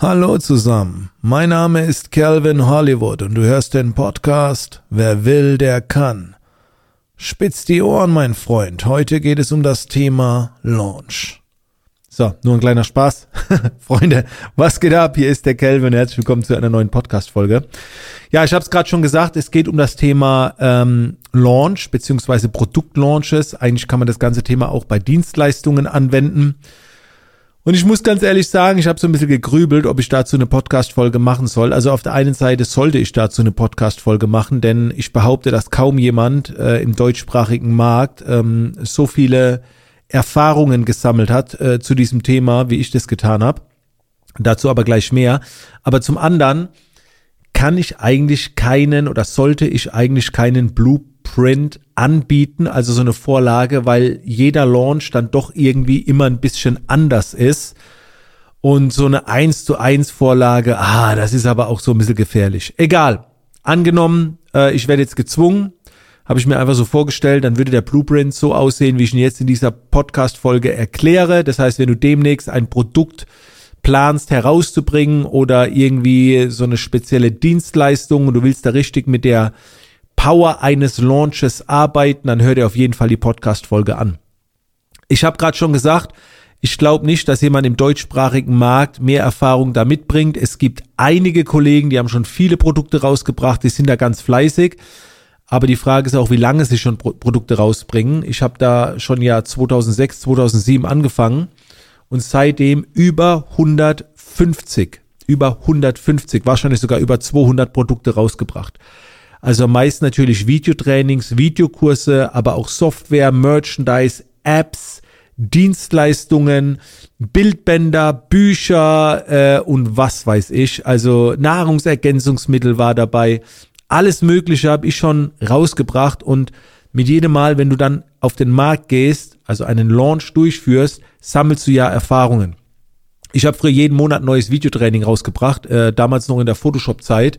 Hallo zusammen, mein Name ist Calvin Hollywood und du hörst den Podcast Wer will, der kann. Spitz die Ohren, mein Freund, heute geht es um das Thema Launch. So, nur ein kleiner Spaß. Freunde, was geht ab? Hier ist der Calvin. Herzlich willkommen zu einer neuen Podcast-Folge. Ja, ich habe es gerade schon gesagt, es geht um das Thema ähm, Launch beziehungsweise Produktlaunches. Eigentlich kann man das ganze Thema auch bei Dienstleistungen anwenden. Und ich muss ganz ehrlich sagen, ich habe so ein bisschen gegrübelt, ob ich dazu eine Podcast-Folge machen soll. Also auf der einen Seite sollte ich dazu eine Podcast-Folge machen, denn ich behaupte, dass kaum jemand äh, im deutschsprachigen Markt ähm, so viele Erfahrungen gesammelt hat äh, zu diesem Thema, wie ich das getan habe. Dazu aber gleich mehr. Aber zum anderen kann ich eigentlich keinen oder sollte ich eigentlich keinen Blueprint anbieten, also so eine Vorlage, weil jeder Launch dann doch irgendwie immer ein bisschen anders ist. Und so eine 1 zu 1 Vorlage, ah, das ist aber auch so ein bisschen gefährlich. Egal. Angenommen, äh, ich werde jetzt gezwungen, habe ich mir einfach so vorgestellt, dann würde der Blueprint so aussehen, wie ich ihn jetzt in dieser Podcast-Folge erkläre. Das heißt, wenn du demnächst ein Produkt planst herauszubringen oder irgendwie so eine spezielle Dienstleistung und du willst da richtig mit der Power eines Launches arbeiten, dann hör dir auf jeden Fall die Podcast-Folge an. Ich habe gerade schon gesagt, ich glaube nicht, dass jemand im deutschsprachigen Markt mehr Erfahrung da mitbringt. Es gibt einige Kollegen, die haben schon viele Produkte rausgebracht, die sind da ganz fleißig. Aber die Frage ist auch, wie lange sie schon Pro Produkte rausbringen. Ich habe da schon ja 2006, 2007 angefangen und seitdem über 150, über 150, wahrscheinlich sogar über 200 Produkte rausgebracht. Also meist natürlich Videotrainings, Videokurse, aber auch Software, Merchandise, Apps, Dienstleistungen, Bildbänder, Bücher äh, und was weiß ich. Also Nahrungsergänzungsmittel war dabei. Alles Mögliche habe ich schon rausgebracht und mit jedem Mal, wenn du dann auf den Markt gehst, also einen Launch durchführst, sammelst du ja Erfahrungen. Ich habe früher jeden Monat neues Videotraining rausgebracht, äh, damals noch in der Photoshop-Zeit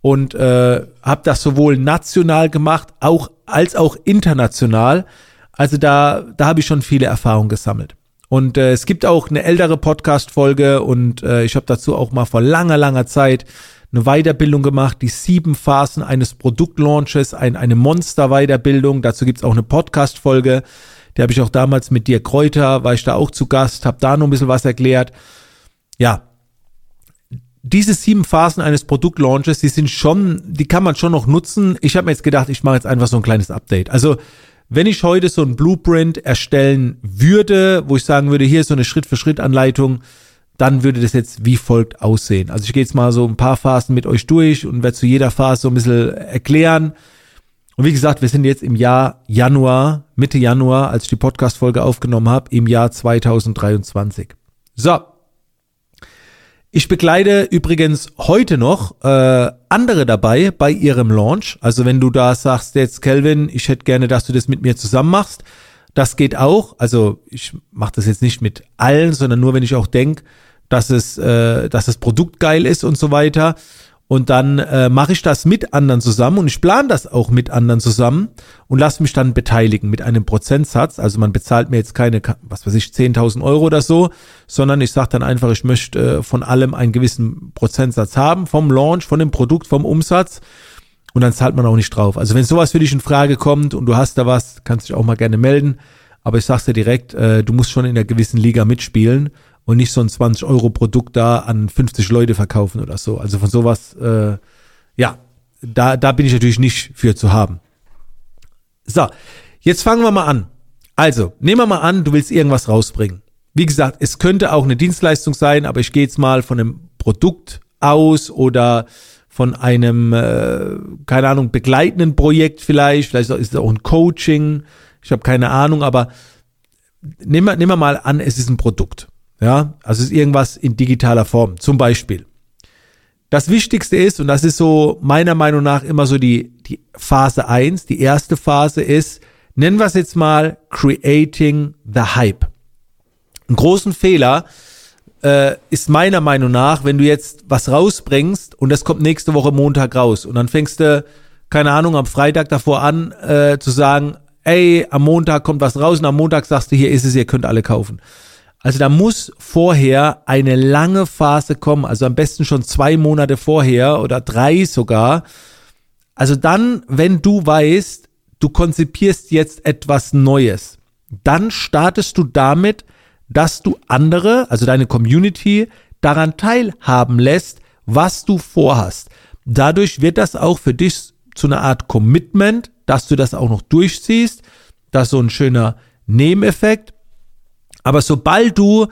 und äh, habe das sowohl national gemacht, auch als auch international. Also da da habe ich schon viele Erfahrungen gesammelt. Und äh, es gibt auch eine ältere Podcast-Folge und äh, ich habe dazu auch mal vor langer langer Zeit eine Weiterbildung gemacht, die sieben Phasen eines Produktlaunches, ein, eine Monster-Weiterbildung. Dazu gibt's auch eine Podcast-Folge. Die habe ich auch damals mit dir Kräuter, war ich da auch zu Gast, habe da noch ein bisschen was erklärt. Ja, diese sieben Phasen eines Produktlaunches, die sind schon, die kann man schon noch nutzen. Ich habe mir jetzt gedacht, ich mache jetzt einfach so ein kleines Update. Also wenn ich heute so ein Blueprint erstellen würde, wo ich sagen würde, hier ist so eine Schritt-für-Schritt-Anleitung, dann würde das jetzt wie folgt aussehen. Also ich gehe jetzt mal so ein paar Phasen mit euch durch und werde zu jeder Phase so ein bisschen erklären. Und wie gesagt, wir sind jetzt im Jahr Januar, Mitte Januar, als ich die Podcast-Folge aufgenommen habe, im Jahr 2023. So. Ich begleite übrigens heute noch äh, andere dabei bei ihrem Launch. Also wenn du da sagst, jetzt Kelvin, ich hätte gerne, dass du das mit mir zusammen machst, das geht auch. Also ich mache das jetzt nicht mit allen, sondern nur, wenn ich auch denk dass es, äh, dass das Produkt geil ist und so weiter. Und dann äh, mache ich das mit anderen zusammen und ich plane das auch mit anderen zusammen und lasse mich dann beteiligen mit einem Prozentsatz. Also man bezahlt mir jetzt keine, was weiß ich, 10.000 Euro oder so, sondern ich sage dann einfach, ich möchte äh, von allem einen gewissen Prozentsatz haben, vom Launch, von dem Produkt, vom Umsatz. Und dann zahlt man auch nicht drauf. Also wenn sowas für dich in Frage kommt und du hast da was, kannst du dich auch mal gerne melden. Aber ich sag's dir direkt, äh, du musst schon in der gewissen Liga mitspielen und nicht so ein 20-Euro-Produkt da an 50 Leute verkaufen oder so. Also von sowas, äh, ja, da, da bin ich natürlich nicht für zu haben. So, jetzt fangen wir mal an. Also, nehmen wir mal an, du willst irgendwas rausbringen. Wie gesagt, es könnte auch eine Dienstleistung sein, aber ich gehe jetzt mal von einem Produkt aus oder von einem, äh, keine Ahnung, begleitenden Projekt vielleicht, vielleicht ist es auch ein Coaching, ich habe keine Ahnung, aber nehmen wir, nehmen wir mal an, es ist ein Produkt. Ja, also ist irgendwas in digitaler Form, zum Beispiel. Das Wichtigste ist, und das ist so meiner Meinung nach immer so die, die Phase eins. die erste Phase ist, nennen wir es jetzt mal Creating the Hype. Ein großen Fehler äh, ist meiner Meinung nach, wenn du jetzt was rausbringst und das kommt nächste Woche Montag raus und dann fängst du, keine Ahnung, am Freitag davor an äh, zu sagen, ey, am Montag kommt was raus und am Montag sagst du, hier ist es, ihr könnt alle kaufen. Also da muss vorher eine lange Phase kommen, also am besten schon zwei Monate vorher oder drei sogar. Also dann, wenn du weißt, du konzipierst jetzt etwas Neues, dann startest du damit, dass du andere, also deine Community, daran teilhaben lässt, was du vorhast. Dadurch wird das auch für dich zu einer Art Commitment, dass du das auch noch durchziehst. Das ist so ein schöner Nebeneffekt. Aber sobald du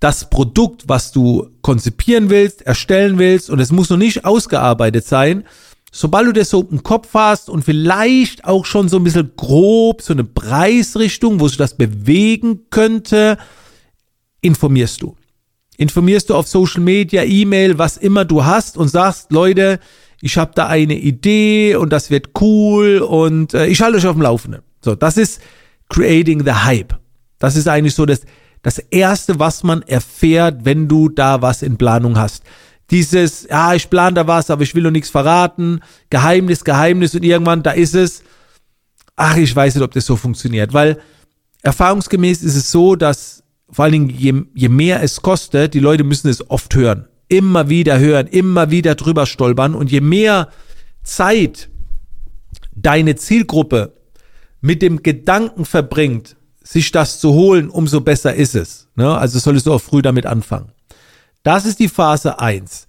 das Produkt, was du konzipieren willst, erstellen willst, und es muss noch nicht ausgearbeitet sein, sobald du das so im Kopf hast und vielleicht auch schon so ein bisschen grob so eine Preisrichtung, wo sich das bewegen könnte, informierst du. Informierst du auf Social Media, E-Mail, was immer du hast und sagst, Leute, ich habe da eine Idee und das wird cool und äh, ich halte euch auf dem Laufenden. So, das ist creating the hype. Das ist eigentlich so das, das erste, was man erfährt, wenn du da was in Planung hast. Dieses, ja, ich plane da was, aber ich will noch nichts verraten. Geheimnis, Geheimnis und irgendwann, da ist es. Ach, ich weiß nicht, ob das so funktioniert, weil erfahrungsgemäß ist es so, dass vor allen Dingen, je, je mehr es kostet, die Leute müssen es oft hören. Immer wieder hören, immer wieder drüber stolpern und je mehr Zeit deine Zielgruppe mit dem Gedanken verbringt, sich das zu holen, umso besser ist es. Ne? Also solltest du auch früh damit anfangen. Das ist die Phase 1.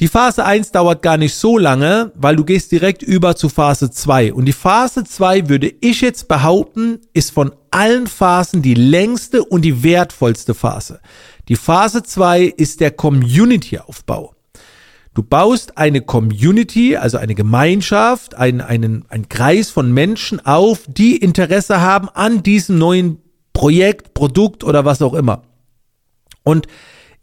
Die Phase 1 dauert gar nicht so lange, weil du gehst direkt über zu Phase 2. Und die Phase 2 würde ich jetzt behaupten, ist von allen Phasen die längste und die wertvollste Phase. Die Phase 2 ist der Community-Aufbau. Du baust eine Community, also eine Gemeinschaft, einen, einen, einen Kreis von Menschen auf, die Interesse haben an diesem neuen Projekt, Produkt oder was auch immer. Und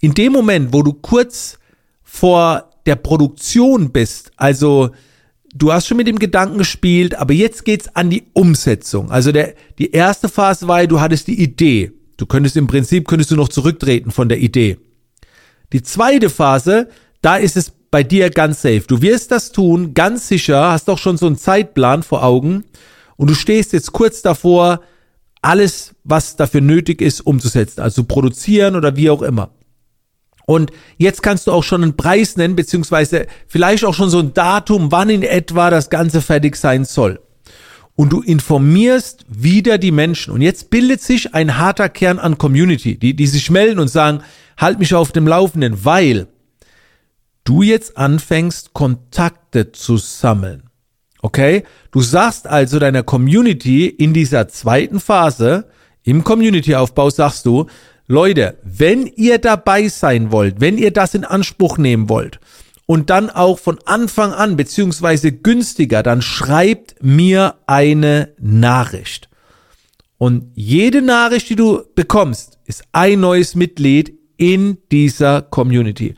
in dem Moment, wo du kurz vor der Produktion bist, also du hast schon mit dem Gedanken gespielt, aber jetzt geht's an die Umsetzung. Also der, die erste Phase war, du hattest die Idee. Du könntest im Prinzip, könntest du noch zurücktreten von der Idee. Die zweite Phase, da ist es bei dir ganz safe. Du wirst das tun, ganz sicher, hast doch schon so einen Zeitplan vor Augen und du stehst jetzt kurz davor, alles, was dafür nötig ist, umzusetzen, also produzieren oder wie auch immer. Und jetzt kannst du auch schon einen Preis nennen, beziehungsweise vielleicht auch schon so ein Datum, wann in etwa das Ganze fertig sein soll. Und du informierst wieder die Menschen. Und jetzt bildet sich ein harter Kern an Community, die, die sich melden und sagen, halt mich auf dem Laufenden, weil du jetzt anfängst, Kontakte zu sammeln. Okay? Du sagst also deiner Community in dieser zweiten Phase, im Community-Aufbau sagst du, Leute, wenn ihr dabei sein wollt, wenn ihr das in Anspruch nehmen wollt und dann auch von Anfang an beziehungsweise günstiger, dann schreibt mir eine Nachricht. Und jede Nachricht, die du bekommst, ist ein neues Mitglied in dieser Community.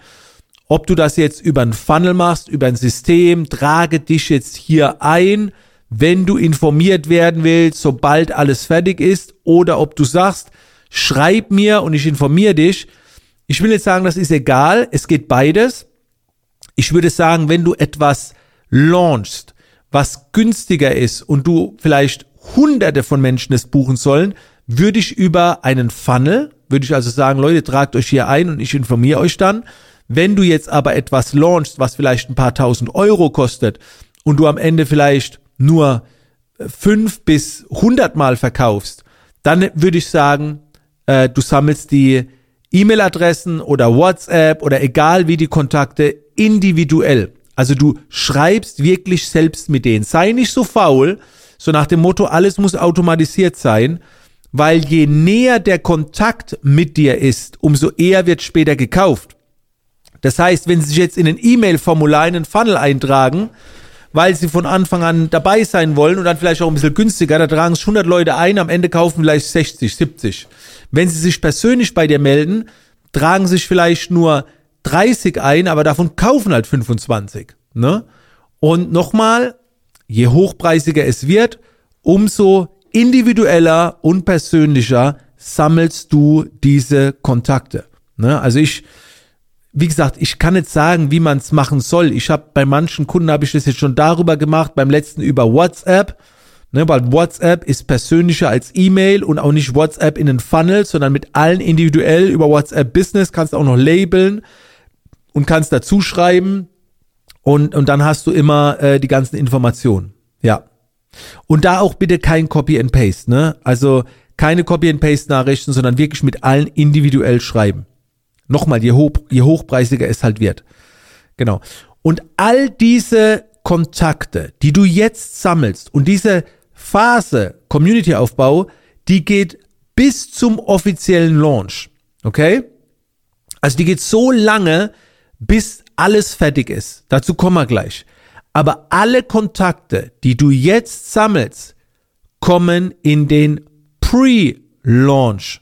Ob du das jetzt über ein Funnel machst, über ein System, trage dich jetzt hier ein, wenn du informiert werden willst, sobald alles fertig ist, oder ob du sagst, schreib mir und ich informiere dich. Ich will jetzt sagen, das ist egal, es geht beides. Ich würde sagen, wenn du etwas launchst, was günstiger ist und du vielleicht hunderte von Menschen es buchen sollen, würde ich über einen Funnel, würde ich also sagen, Leute, tragt euch hier ein und ich informiere euch dann. Wenn du jetzt aber etwas launchst, was vielleicht ein paar tausend Euro kostet und du am Ende vielleicht nur fünf bis hundertmal verkaufst, dann würde ich sagen, äh, du sammelst die E-Mail-Adressen oder WhatsApp oder egal wie die Kontakte individuell. Also du schreibst wirklich selbst mit denen. Sei nicht so faul, so nach dem Motto, alles muss automatisiert sein, weil je näher der Kontakt mit dir ist, umso eher wird später gekauft. Das heißt, wenn Sie sich jetzt in ein E-Mail-Formular in einen Funnel eintragen, weil Sie von Anfang an dabei sein wollen und dann vielleicht auch ein bisschen günstiger, da tragen sich 100 Leute ein, am Ende kaufen vielleicht 60, 70. Wenn Sie sich persönlich bei dir melden, tragen sich vielleicht nur 30 ein, aber davon kaufen halt 25. Ne? Und nochmal, je hochpreisiger es wird, umso individueller und persönlicher sammelst du diese Kontakte. Ne? Also ich wie gesagt, ich kann nicht sagen, wie man es machen soll. Ich habe bei manchen Kunden habe ich das jetzt schon darüber gemacht, beim letzten über WhatsApp. Ne, weil WhatsApp ist persönlicher als E-Mail und auch nicht WhatsApp in den Funnel, sondern mit allen individuell über WhatsApp Business kannst du auch noch labeln und kannst dazu schreiben und, und dann hast du immer äh, die ganzen Informationen. Ja. Und da auch bitte kein Copy and Paste, ne? Also keine Copy and Paste Nachrichten, sondern wirklich mit allen individuell schreiben. Nochmal, je, hoch, je hochpreisiger es halt wird. Genau. Und all diese Kontakte, die du jetzt sammelst und diese Phase Community-Aufbau, die geht bis zum offiziellen Launch. Okay? Also die geht so lange, bis alles fertig ist. Dazu kommen wir gleich. Aber alle Kontakte, die du jetzt sammelst, kommen in den Pre-Launch.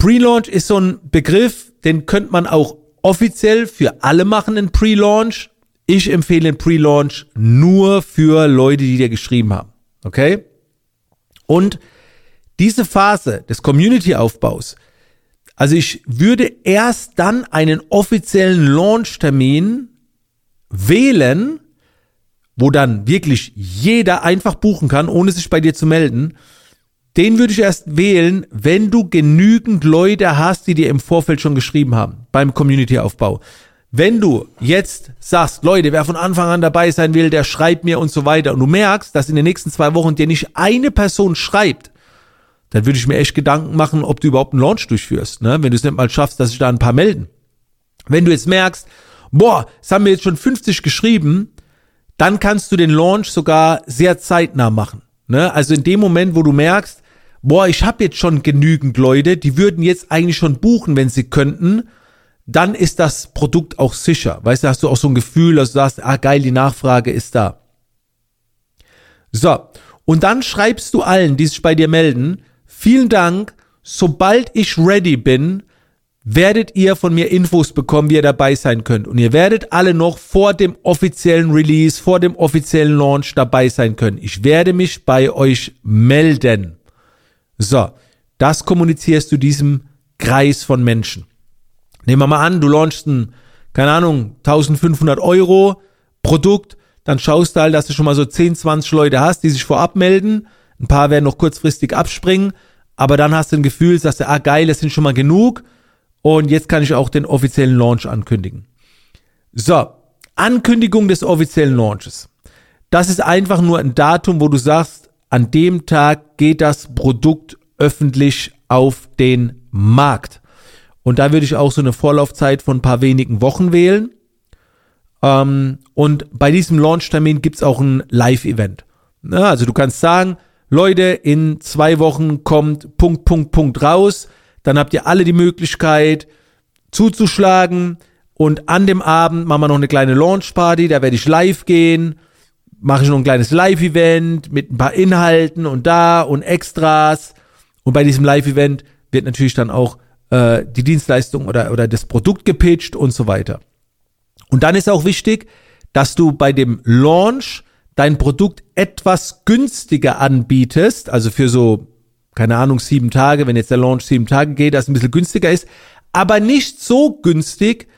Pre-Launch ist so ein Begriff, den könnte man auch offiziell für alle machen, in Pre-Launch. Ich empfehle den Pre-Launch nur für Leute, die dir geschrieben haben. Okay? Und diese Phase des Community-Aufbaus, also ich würde erst dann einen offiziellen Launch-Termin wählen, wo dann wirklich jeder einfach buchen kann, ohne sich bei dir zu melden. Den würde ich erst wählen, wenn du genügend Leute hast, die dir im Vorfeld schon geschrieben haben beim Community-Aufbau. Wenn du jetzt sagst, Leute, wer von Anfang an dabei sein will, der schreibt mir und so weiter, und du merkst, dass in den nächsten zwei Wochen dir nicht eine Person schreibt, dann würde ich mir echt Gedanken machen, ob du überhaupt einen Launch durchführst, ne? wenn du es nicht mal schaffst, dass sich da ein paar melden. Wenn du jetzt merkst, boah, es haben mir jetzt schon 50 geschrieben, dann kannst du den Launch sogar sehr zeitnah machen. Ne? Also in dem Moment, wo du merkst, boah, ich habe jetzt schon genügend Leute, die würden jetzt eigentlich schon buchen, wenn sie könnten, dann ist das Produkt auch sicher. Weißt du, hast du auch so ein Gefühl, dass du sagst, ah geil, die Nachfrage ist da. So, und dann schreibst du allen, die sich bei dir melden, vielen Dank, sobald ich ready bin, werdet ihr von mir Infos bekommen, wie ihr dabei sein könnt. Und ihr werdet alle noch vor dem offiziellen Release, vor dem offiziellen Launch dabei sein können. Ich werde mich bei euch melden. So, das kommunizierst du diesem Kreis von Menschen. Nehmen wir mal an, du launchst ein, keine Ahnung, 1500 Euro Produkt, dann schaust du halt, dass du schon mal so 10, 20 Leute hast, die sich vorab melden. Ein paar werden noch kurzfristig abspringen, aber dann hast du ein Gefühl, dass du, ah geil, das sind schon mal genug und jetzt kann ich auch den offiziellen Launch ankündigen. So, Ankündigung des offiziellen Launches. Das ist einfach nur ein Datum, wo du sagst, an dem Tag geht das Produkt öffentlich auf den Markt. Und da würde ich auch so eine Vorlaufzeit von ein paar wenigen Wochen wählen. Ähm, und bei diesem Launchtermin gibt's auch ein Live-Event. also du kannst sagen, Leute, in zwei Wochen kommt Punkt, Punkt, Punkt raus. Dann habt ihr alle die Möglichkeit zuzuschlagen. Und an dem Abend machen wir noch eine kleine Launchparty. Da werde ich live gehen. Mache ich noch ein kleines Live-Event mit ein paar Inhalten und da und Extras. Und bei diesem Live-Event wird natürlich dann auch äh, die Dienstleistung oder, oder das Produkt gepitcht und so weiter. Und dann ist auch wichtig, dass du bei dem Launch dein Produkt etwas günstiger anbietest, also für so keine Ahnung, sieben Tage, wenn jetzt der Launch sieben Tage geht, das ein bisschen günstiger ist, aber nicht so günstig,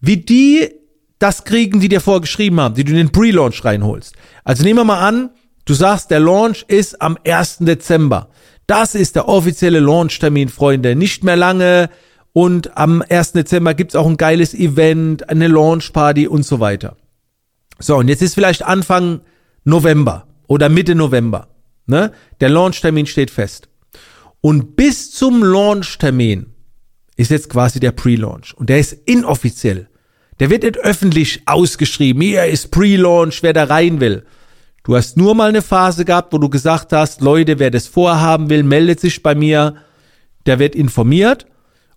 wie die das kriegen, die dir vorgeschrieben haben, die du in den Pre-Launch reinholst. Also nehmen wir mal an, du sagst, der Launch ist am 1. Dezember. Das ist der offizielle Launch-Termin, Freunde. Nicht mehr lange. Und am 1. Dezember gibt's auch ein geiles Event, eine Launch-Party und so weiter. So, und jetzt ist vielleicht Anfang November oder Mitte November. Ne? Der Launch-Termin steht fest. Und bis zum Launch-Termin ist jetzt quasi der Pre-Launch. Und der ist inoffiziell. Der wird nicht öffentlich ausgeschrieben. Hier ist Pre-Launch, wer da rein will. Du hast nur mal eine Phase gehabt, wo du gesagt hast, Leute, wer das vorhaben will, meldet sich bei mir. Der wird informiert.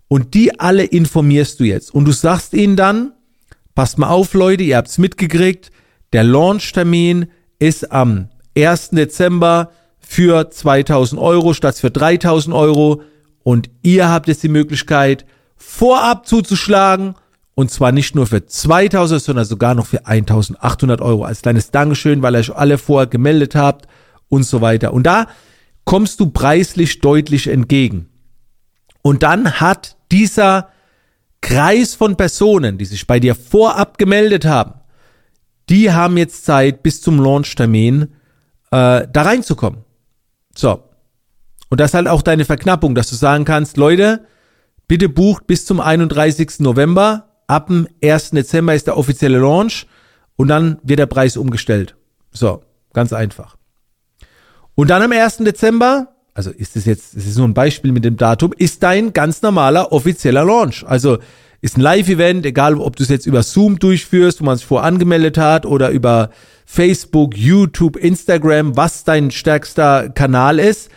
Und die alle informierst du jetzt. Und du sagst ihnen dann, passt mal auf, Leute, ihr habt's mitgekriegt. Der Launch-Termin ist am 1. Dezember für 2000 Euro statt für 3000 Euro. Und ihr habt jetzt die Möglichkeit, vorab zuzuschlagen. Und zwar nicht nur für 2000, sondern sogar noch für 1800 Euro als kleines Dankeschön, weil ihr euch alle vorher gemeldet habt und so weiter. Und da kommst du preislich deutlich entgegen. Und dann hat dieser Kreis von Personen, die sich bei dir vorab gemeldet haben, die haben jetzt Zeit bis zum Launchtermin äh, da reinzukommen. So. Und das ist halt auch deine Verknappung, dass du sagen kannst, Leute, bitte bucht bis zum 31. November. Ab dem 1. Dezember ist der offizielle Launch und dann wird der Preis umgestellt. So, ganz einfach. Und dann am 1. Dezember, also ist es jetzt, das ist nur ein Beispiel mit dem Datum, ist dein ganz normaler offizieller Launch. Also ist ein Live-Event, egal ob du es jetzt über Zoom durchführst, wo man sich vorher angemeldet hat oder über Facebook, YouTube, Instagram, was dein stärkster Kanal ist.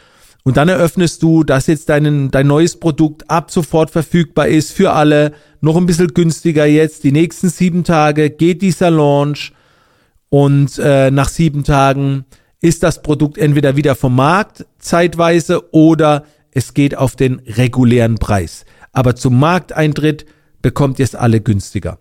Und dann eröffnest du, dass jetzt dein, dein neues Produkt ab sofort verfügbar ist für alle, noch ein bisschen günstiger jetzt. Die nächsten sieben Tage geht dieser Launch und äh, nach sieben Tagen ist das Produkt entweder wieder vom Markt zeitweise oder es geht auf den regulären Preis. Aber zum Markteintritt bekommt ihr es alle günstiger.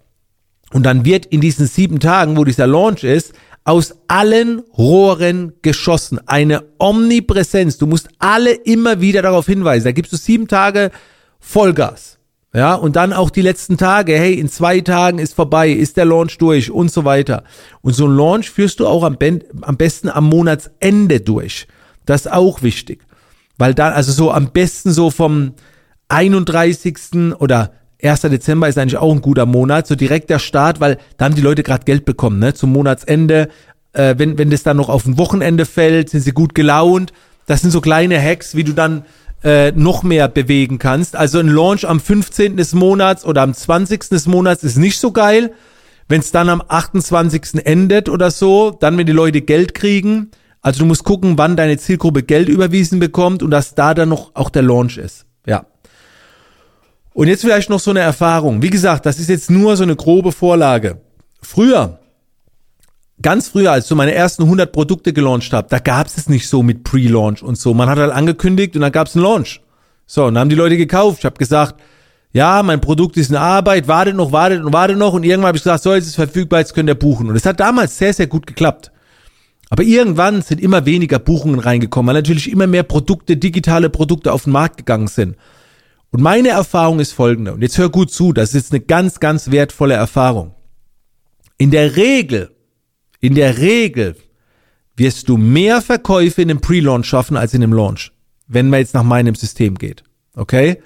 Und dann wird in diesen sieben Tagen, wo dieser Launch ist, aus allen Rohren geschossen. Eine Omnipräsenz. Du musst alle immer wieder darauf hinweisen. Da gibst du sieben Tage Vollgas. Ja, und dann auch die letzten Tage, hey, in zwei Tagen ist vorbei, ist der Launch durch und so weiter. Und so ein Launch führst du auch am, am besten am Monatsende durch. Das ist auch wichtig. Weil dann, also so am besten so vom 31. oder 1. Dezember ist eigentlich auch ein guter Monat, so direkt der Start, weil da haben die Leute gerade Geld bekommen, ne? Zum Monatsende. Äh, wenn, wenn das dann noch auf ein Wochenende fällt, sind sie gut gelaunt. Das sind so kleine Hacks, wie du dann äh, noch mehr bewegen kannst. Also ein Launch am 15. des Monats oder am 20. des Monats ist nicht so geil. Wenn es dann am 28. endet oder so, dann wenn die Leute Geld kriegen. Also du musst gucken, wann deine Zielgruppe Geld überwiesen bekommt und dass da dann noch auch der Launch ist. Und jetzt vielleicht noch so eine Erfahrung. Wie gesagt, das ist jetzt nur so eine grobe Vorlage. Früher, ganz früher, als ich so meine ersten 100 Produkte gelauncht habe, da gab es es nicht so mit Pre-Launch und so. Man hat halt angekündigt und dann gab es einen Launch. So, und dann haben die Leute gekauft. Ich habe gesagt, ja, mein Produkt ist in Arbeit, wartet noch, wartet und wartet noch. Und irgendwann habe ich gesagt, so, jetzt ist es verfügbar, jetzt könnt ihr buchen. Und es hat damals sehr, sehr gut geklappt. Aber irgendwann sind immer weniger Buchungen reingekommen, weil natürlich immer mehr Produkte, digitale Produkte auf den Markt gegangen sind. Und meine Erfahrung ist folgende, und jetzt hör gut zu, das ist eine ganz, ganz wertvolle Erfahrung. In der Regel, in der Regel wirst du mehr Verkäufe in einem Pre-Launch schaffen als in einem Launch, wenn man jetzt nach meinem System geht. Okay?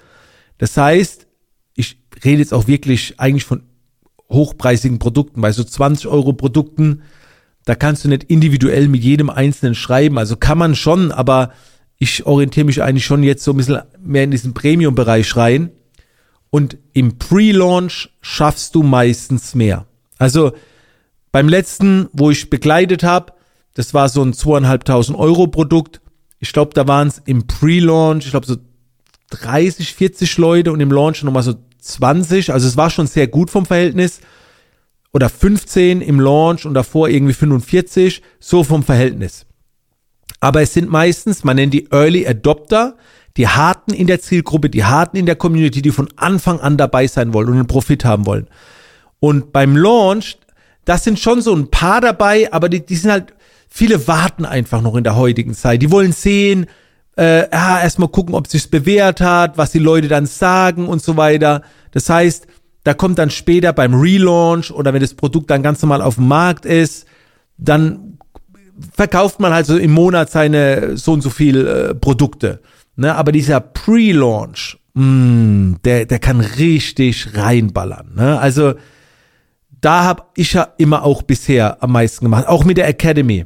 Das heißt, ich rede jetzt auch wirklich eigentlich von hochpreisigen Produkten, bei so 20 Euro Produkten, da kannst du nicht individuell mit jedem Einzelnen schreiben. Also kann man schon, aber ich orientiere mich eigentlich schon jetzt so ein bisschen mehr in diesen Premium-Bereich rein. Und im Pre-Launch schaffst du meistens mehr. Also beim letzten, wo ich begleitet habe, das war so ein zweieinhalbtausend Euro Produkt. Ich glaube, da waren es im Pre-Launch, ich glaube so 30, 40 Leute und im Launch nochmal so 20. Also es war schon sehr gut vom Verhältnis. Oder 15 im Launch und davor irgendwie 45. So vom Verhältnis. Aber es sind meistens, man nennt die Early Adopter, die Harten in der Zielgruppe, die Harten in der Community, die von Anfang an dabei sein wollen und einen Profit haben wollen. Und beim Launch, das sind schon so ein paar dabei, aber die, die sind halt, viele warten einfach noch in der heutigen Zeit. Die wollen sehen, äh, ja, erstmal gucken, ob es sich bewährt hat, was die Leute dann sagen und so weiter. Das heißt, da kommt dann später beim Relaunch oder wenn das Produkt dann ganz normal auf dem Markt ist, dann verkauft man halt so im Monat seine so und so viel äh, Produkte. Ne? Aber dieser Pre-Launch, mm, der, der kann richtig reinballern. Ne? Also da habe ich ja immer auch bisher am meisten gemacht, auch mit der Academy.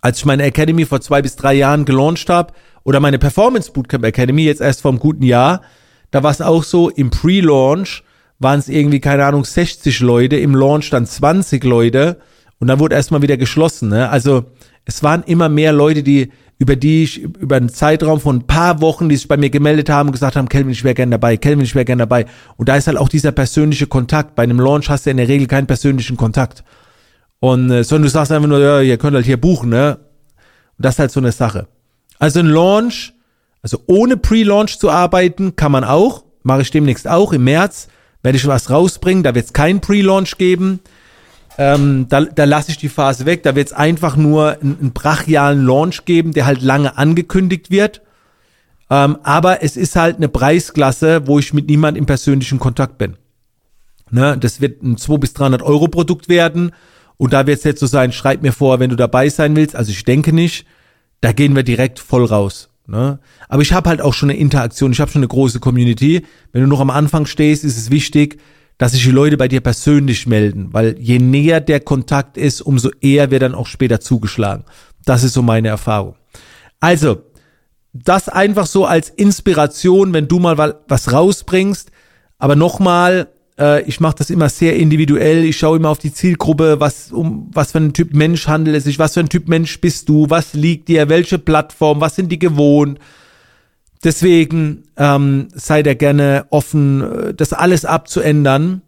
Als ich meine Academy vor zwei bis drei Jahren gelauncht habe, oder meine Performance Bootcamp Academy jetzt erst vor einem guten Jahr, da war es auch so, im Pre-Launch waren es irgendwie, keine Ahnung, 60 Leute, im Launch dann 20 Leute und dann wurde erstmal wieder geschlossen. Ne? Also es waren immer mehr Leute, die über die ich über einen Zeitraum von ein paar Wochen, die sich bei mir gemeldet haben und gesagt haben, Kelvin, ich wäre gerne dabei, Kelvin, ich wäre gerne dabei. Und da ist halt auch dieser persönliche Kontakt. Bei einem Launch hast du in der Regel keinen persönlichen Kontakt. Und äh, sondern du sagst einfach nur, ja, ihr könnt halt hier buchen, ne? Und das ist halt so eine Sache. Also ein Launch, also ohne Pre-Launch zu arbeiten, kann man auch. Mache ich demnächst auch. Im März werde ich was rausbringen. Da wird es keinen Pre-Launch geben. Ähm, da da lasse ich die Phase weg. Da wird es einfach nur einen, einen brachialen Launch geben, der halt lange angekündigt wird. Ähm, aber es ist halt eine Preisklasse, wo ich mit niemand im persönlichen Kontakt bin. Ne? Das wird ein 200 bis 300 Euro Produkt werden Und da wird es jetzt so sein, schreib mir vor, wenn du dabei sein willst. Also ich denke nicht, da gehen wir direkt voll raus. Ne? Aber ich habe halt auch schon eine Interaktion, ich habe schon eine große Community. Wenn du noch am Anfang stehst, ist es wichtig, dass sich die Leute bei dir persönlich melden, weil je näher der Kontakt ist, umso eher wird dann auch später zugeschlagen. Das ist so meine Erfahrung. Also, das einfach so als Inspiration, wenn du mal was rausbringst. Aber nochmal, äh, ich mache das immer sehr individuell. Ich schaue immer auf die Zielgruppe, was um was für ein Typ Mensch handelt es sich, was für ein Typ Mensch bist du, was liegt dir, welche Plattform, was sind die gewohnt. Deswegen ähm, sei der gerne offen, äh, das alles abzuändern.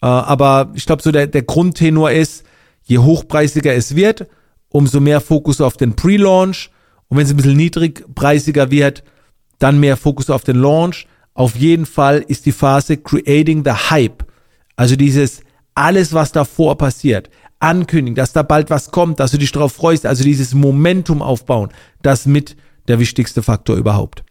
Äh, aber ich glaube, so der, der Grundtenor ist, je hochpreisiger es wird, umso mehr Fokus auf den Pre-Launch. Und wenn es ein bisschen niedrigpreisiger wird, dann mehr Fokus auf den Launch. Auf jeden Fall ist die Phase Creating the Hype. Also dieses alles, was davor passiert. Ankündigen, dass da bald was kommt, dass du dich darauf freust. Also dieses Momentum aufbauen. Das mit der wichtigste Faktor überhaupt.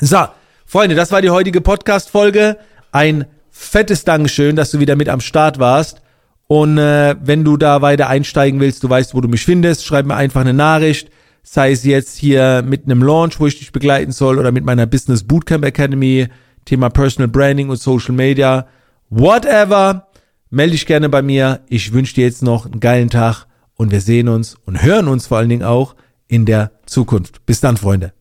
So, Freunde, das war die heutige Podcast-Folge. Ein fettes Dankeschön, dass du wieder mit am Start warst. Und äh, wenn du da weiter einsteigen willst, du weißt, wo du mich findest, schreib mir einfach eine Nachricht sei es jetzt hier mit einem Launch, wo ich dich begleiten soll oder mit meiner Business Bootcamp Academy, Thema Personal Branding und Social Media, whatever, melde dich gerne bei mir. Ich wünsche dir jetzt noch einen geilen Tag und wir sehen uns und hören uns vor allen Dingen auch in der Zukunft. Bis dann, Freunde.